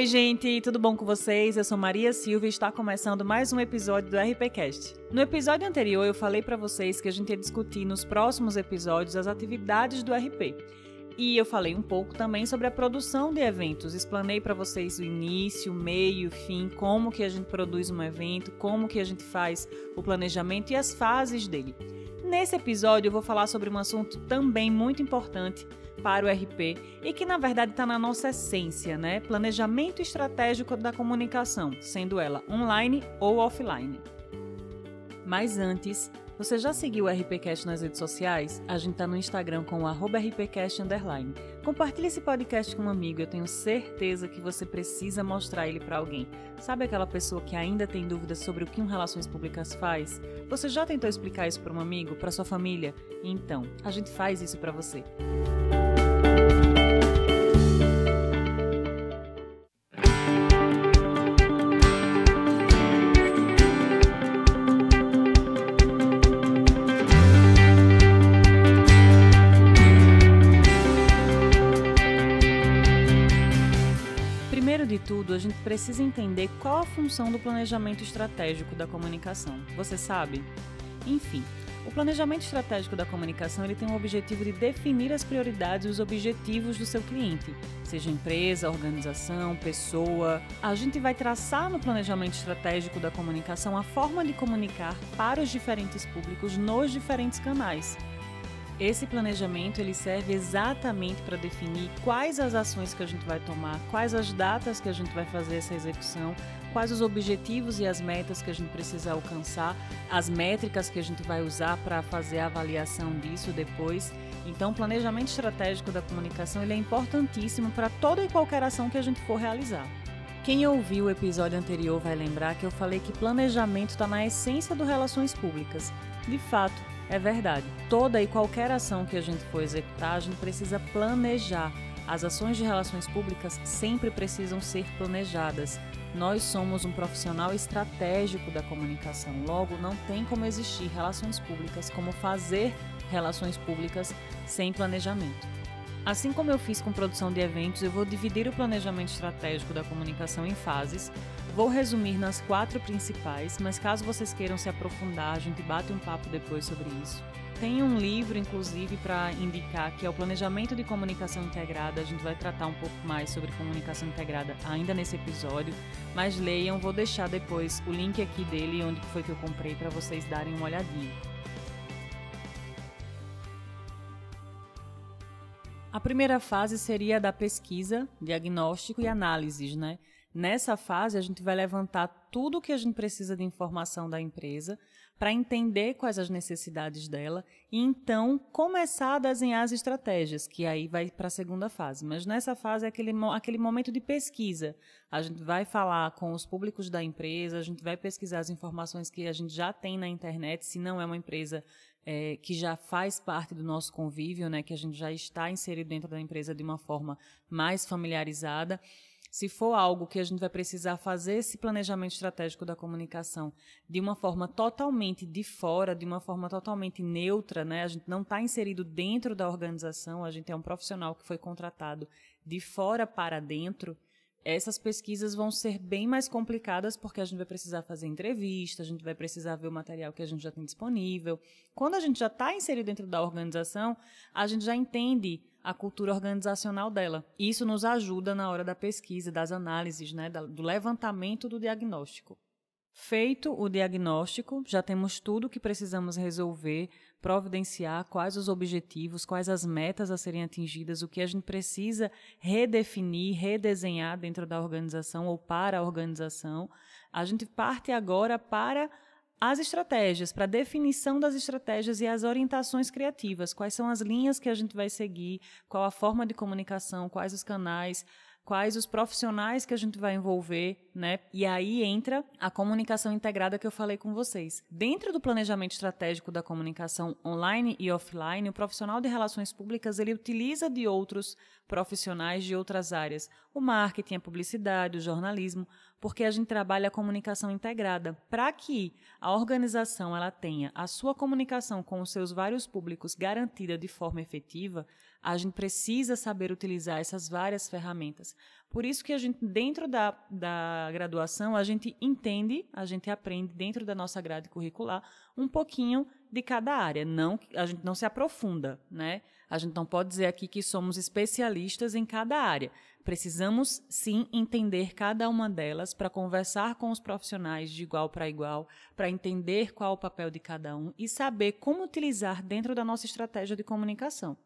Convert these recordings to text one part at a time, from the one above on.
Oi, gente, tudo bom com vocês? Eu sou Maria Silva e está começando mais um episódio do RPcast. No episódio anterior, eu falei para vocês que a gente ia discutir nos próximos episódios as atividades do RP. E eu falei um pouco também sobre a produção de eventos. Explanei para vocês o início, meio, fim, como que a gente produz um evento, como que a gente faz o planejamento e as fases dele. Nesse episódio eu vou falar sobre um assunto também muito importante para o RP e que na verdade está na nossa essência, né? Planejamento estratégico da comunicação, sendo ela online ou offline. Mas antes, você já seguiu o RPCast nas redes sociais? A gente tá no Instagram com o RPCast underline. Compartilhe esse podcast com um amigo, eu tenho certeza que você precisa mostrar ele para alguém. Sabe aquela pessoa que ainda tem dúvidas sobre o que um Relações Públicas faz? Você já tentou explicar isso para um amigo, para sua família? Então, a gente faz isso para você. Tudo, a gente precisa entender qual a função do planejamento estratégico da comunicação. Você sabe? Enfim, o planejamento estratégico da comunicação ele tem o objetivo de definir as prioridades e os objetivos do seu cliente, seja empresa, organização, pessoa. A gente vai traçar no planejamento estratégico da comunicação a forma de comunicar para os diferentes públicos nos diferentes canais. Esse planejamento ele serve exatamente para definir quais as ações que a gente vai tomar, quais as datas que a gente vai fazer essa execução, quais os objetivos e as metas que a gente precisa alcançar, as métricas que a gente vai usar para fazer a avaliação disso depois. Então, o planejamento estratégico da comunicação ele é importantíssimo para toda e qualquer ação que a gente for realizar. Quem ouviu o episódio anterior vai lembrar que eu falei que planejamento está na essência do relações públicas. De fato, é verdade. Toda e qualquer ação que a gente for executar, a gente precisa planejar. As ações de relações públicas sempre precisam ser planejadas. Nós somos um profissional estratégico da comunicação, logo, não tem como existir relações públicas, como fazer relações públicas sem planejamento. Assim como eu fiz com produção de eventos, eu vou dividir o planejamento estratégico da comunicação em fases. Vou resumir nas quatro principais, mas caso vocês queiram se aprofundar, a gente bate um papo depois sobre isso. Tem um livro, inclusive, para indicar que é o Planejamento de Comunicação Integrada. A gente vai tratar um pouco mais sobre comunicação integrada ainda nesse episódio, mas leiam, vou deixar depois o link aqui dele, onde foi que eu comprei, para vocês darem uma olhadinha. A primeira fase seria a da pesquisa, diagnóstico e análises, né? Nessa fase, a gente vai levantar tudo o que a gente precisa de informação da empresa para entender quais as necessidades dela e então começar a desenhar as estratégias, que aí vai para a segunda fase. Mas nessa fase é aquele, aquele momento de pesquisa. A gente vai falar com os públicos da empresa, a gente vai pesquisar as informações que a gente já tem na internet, se não é uma empresa é, que já faz parte do nosso convívio, né, que a gente já está inserido dentro da empresa de uma forma mais familiarizada. Se for algo que a gente vai precisar fazer esse planejamento estratégico da comunicação de uma forma totalmente de fora, de uma forma totalmente neutra, né? A gente não está inserido dentro da organização, a gente é um profissional que foi contratado de fora para dentro essas pesquisas vão ser bem mais complicadas porque a gente vai precisar fazer entrevista, a gente vai precisar ver o material que a gente já tem disponível. Quando a gente já está inserido dentro da organização, a gente já entende a cultura organizacional dela. Isso nos ajuda na hora da pesquisa, das análises, né, do levantamento do diagnóstico. Feito o diagnóstico, já temos tudo que precisamos resolver providenciar quais os objetivos, quais as metas a serem atingidas, o que a gente precisa redefinir, redesenhar dentro da organização ou para a organização. A gente parte agora para as estratégias, para a definição das estratégias e as orientações criativas. Quais são as linhas que a gente vai seguir, qual a forma de comunicação, quais os canais quais os profissionais que a gente vai envolver, né? E aí entra a comunicação integrada que eu falei com vocês. Dentro do planejamento estratégico da comunicação online e offline, o profissional de relações públicas ele utiliza de outros profissionais de outras áreas, o marketing, a publicidade, o jornalismo, porque a gente trabalha a comunicação integrada. Para que a organização ela tenha a sua comunicação com os seus vários públicos garantida de forma efetiva, a gente precisa saber utilizar essas várias ferramentas. Por isso que a gente, dentro da, da graduação, a gente entende, a gente aprende dentro da nossa grade curricular um pouquinho de cada área. Não, a gente não se aprofunda, né? A gente não pode dizer aqui que somos especialistas em cada área. Precisamos sim entender cada uma delas para conversar com os profissionais de igual para igual, para entender qual o papel de cada um e saber como utilizar dentro da nossa estratégia de comunicação.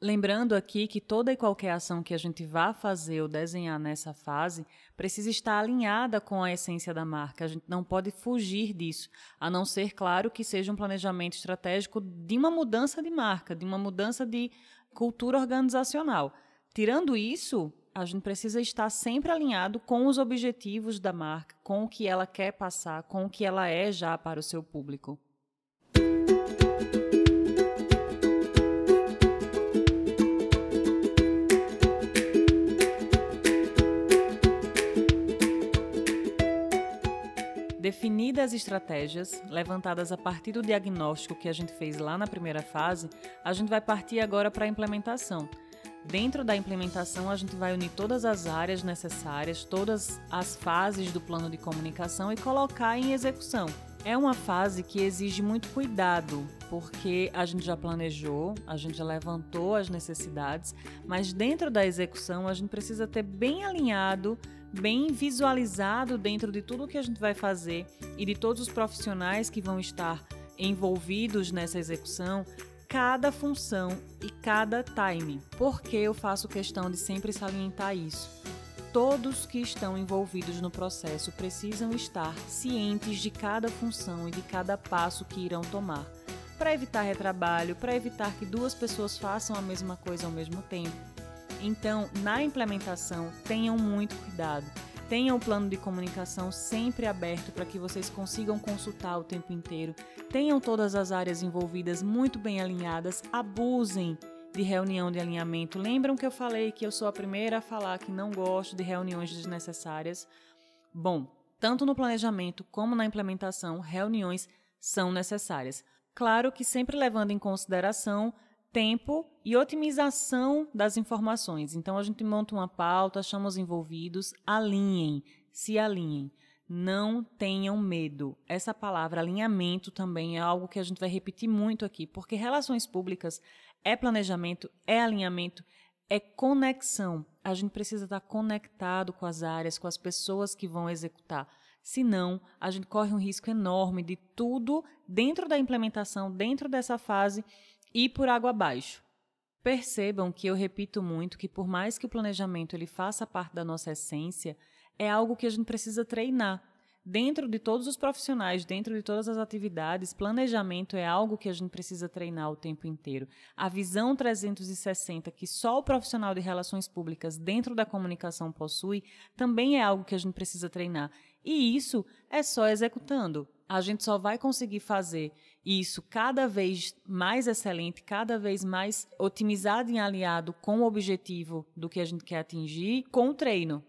Lembrando aqui que toda e qualquer ação que a gente vá fazer ou desenhar nessa fase precisa estar alinhada com a essência da marca. A gente não pode fugir disso, a não ser, claro, que seja um planejamento estratégico de uma mudança de marca, de uma mudança de cultura organizacional. Tirando isso, a gente precisa estar sempre alinhado com os objetivos da marca, com o que ela quer passar, com o que ela é já para o seu público. Definidas as estratégias, levantadas a partir do diagnóstico que a gente fez lá na primeira fase, a gente vai partir agora para a implementação. Dentro da implementação, a gente vai unir todas as áreas necessárias, todas as fases do plano de comunicação e colocar em execução. É uma fase que exige muito cuidado, porque a gente já planejou, a gente já levantou as necessidades, mas dentro da execução a gente precisa ter bem alinhado bem visualizado dentro de tudo que a gente vai fazer e de todos os profissionais que vão estar envolvidos nessa execução, cada função e cada time. Por que eu faço questão de sempre salientar isso? Todos que estão envolvidos no processo precisam estar cientes de cada função e de cada passo que irão tomar, para evitar retrabalho, para evitar que duas pessoas façam a mesma coisa ao mesmo tempo então, na implementação, tenham muito cuidado. Tenham o plano de comunicação sempre aberto para que vocês consigam consultar o tempo inteiro. Tenham todas as áreas envolvidas muito bem alinhadas. Abusem de reunião de alinhamento. Lembram que eu falei que eu sou a primeira a falar que não gosto de reuniões desnecessárias? Bom, tanto no planejamento como na implementação, reuniões são necessárias. Claro que sempre levando em consideração tempo e otimização das informações. Então a gente monta uma pauta, chama os envolvidos, alinhem, se alinhem. Não tenham medo. Essa palavra alinhamento também é algo que a gente vai repetir muito aqui, porque relações públicas é planejamento, é alinhamento, é conexão. A gente precisa estar conectado com as áreas, com as pessoas que vão executar. Senão, a gente corre um risco enorme de tudo dentro da implementação, dentro dessa fase, e por água abaixo. Percebam que eu repito muito que por mais que o planejamento ele faça parte da nossa essência, é algo que a gente precisa treinar. Dentro de todos os profissionais, dentro de todas as atividades, planejamento é algo que a gente precisa treinar o tempo inteiro. A visão 360 que só o profissional de relações públicas dentro da comunicação possui, também é algo que a gente precisa treinar. E isso é só executando. A gente só vai conseguir fazer isso cada vez mais excelente, cada vez mais otimizado e aliado com o objetivo do que a gente quer atingir com o treino.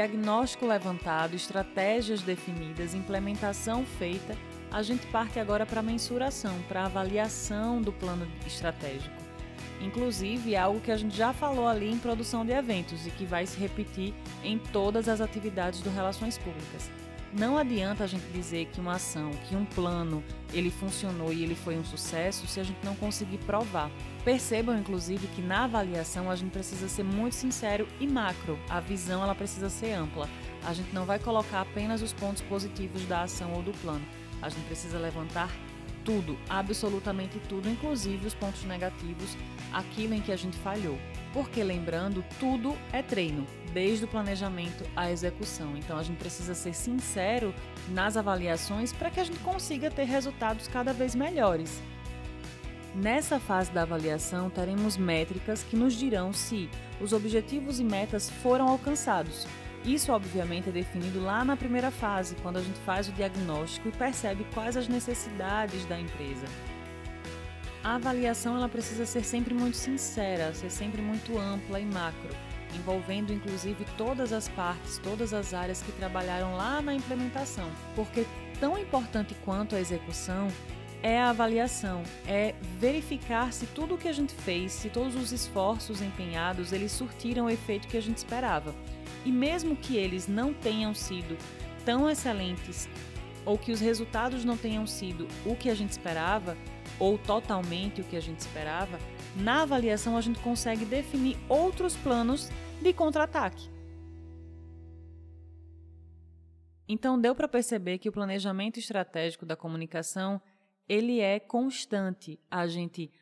Diagnóstico levantado, estratégias definidas, implementação feita, a gente parte agora para a mensuração, para a avaliação do plano estratégico. Inclusive, algo que a gente já falou ali em produção de eventos e que vai se repetir em todas as atividades do Relações Públicas. Não adianta a gente dizer que uma ação, que um plano, ele funcionou e ele foi um sucesso se a gente não conseguir provar. Percebam, inclusive, que na avaliação a gente precisa ser muito sincero e macro. A visão ela precisa ser ampla. A gente não vai colocar apenas os pontos positivos da ação ou do plano. A gente precisa levantar tudo, absolutamente tudo, inclusive os pontos negativos, aquilo em que a gente falhou. Porque lembrando, tudo é treino, desde o planejamento à execução. Então a gente precisa ser sincero nas avaliações para que a gente consiga ter resultados cada vez melhores. Nessa fase da avaliação, teremos métricas que nos dirão se os objetivos e metas foram alcançados. Isso, obviamente, é definido lá na primeira fase, quando a gente faz o diagnóstico e percebe quais as necessidades da empresa. A avaliação ela precisa ser sempre muito sincera, ser sempre muito ampla e macro, envolvendo inclusive todas as partes, todas as áreas que trabalharam lá na implementação, porque tão importante quanto a execução é a avaliação, é verificar se tudo o que a gente fez, se todos os esforços empenhados, eles surtiram o efeito que a gente esperava. E mesmo que eles não tenham sido tão excelentes ou que os resultados não tenham sido o que a gente esperava ou totalmente o que a gente esperava, na avaliação a gente consegue definir outros planos de contra-ataque. Então deu para perceber que o planejamento estratégico da comunicação ele é constante. A gente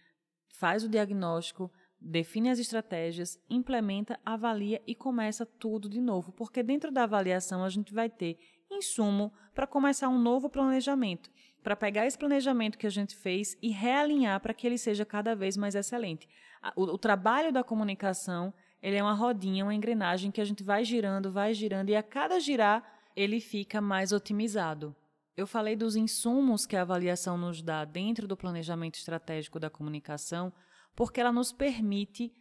faz o diagnóstico, define as estratégias, implementa, avalia e começa tudo de novo, porque dentro da avaliação a gente vai ter insumo para começar um novo planejamento, para pegar esse planejamento que a gente fez e realinhar para que ele seja cada vez mais excelente. O, o trabalho da comunicação ele é uma rodinha, uma engrenagem que a gente vai girando, vai girando e a cada girar ele fica mais otimizado. Eu falei dos insumos que a avaliação nos dá dentro do planejamento estratégico da comunicação, porque ela nos permite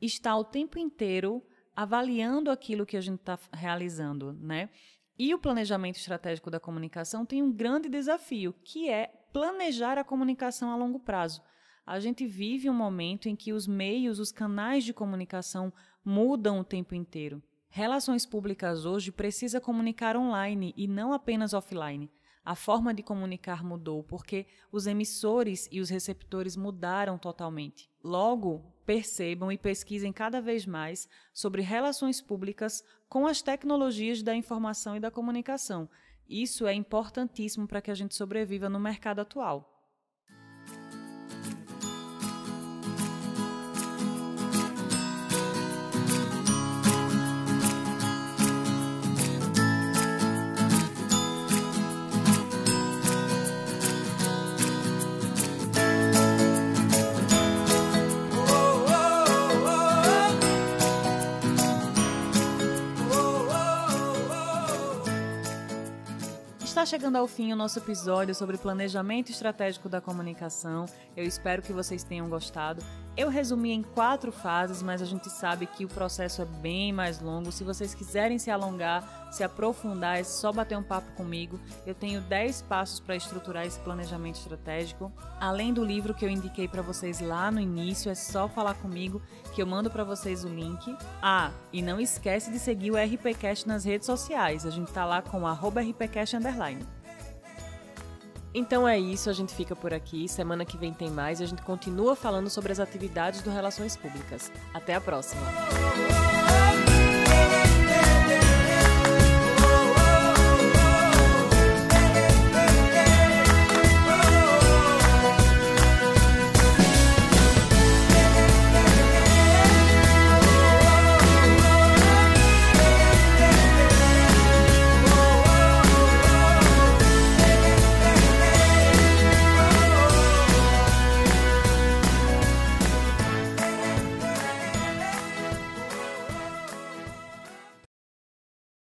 estar o tempo inteiro avaliando aquilo que a gente está realizando, né? E o planejamento estratégico da comunicação tem um grande desafio, que é planejar a comunicação a longo prazo. A gente vive um momento em que os meios, os canais de comunicação mudam o tempo inteiro. Relações públicas hoje precisa comunicar online e não apenas offline. A forma de comunicar mudou porque os emissores e os receptores mudaram totalmente. Logo, percebam e pesquisem cada vez mais sobre relações públicas com as tecnologias da informação e da comunicação. Isso é importantíssimo para que a gente sobreviva no mercado atual. Chegando ao fim o nosso episódio sobre planejamento estratégico da comunicação. Eu espero que vocês tenham gostado. Eu resumi em quatro fases, mas a gente sabe que o processo é bem mais longo. Se vocês quiserem se alongar, se aprofundar, é só bater um papo comigo. Eu tenho 10 passos para estruturar esse planejamento estratégico. Além do livro que eu indiquei para vocês lá no início, é só falar comigo que eu mando para vocês o link. Ah, e não esquece de seguir o RPcast nas redes sociais. A gente tá lá com @rpcast então é isso, a gente fica por aqui. Semana que vem tem mais e a gente continua falando sobre as atividades do Relações Públicas. Até a próxima!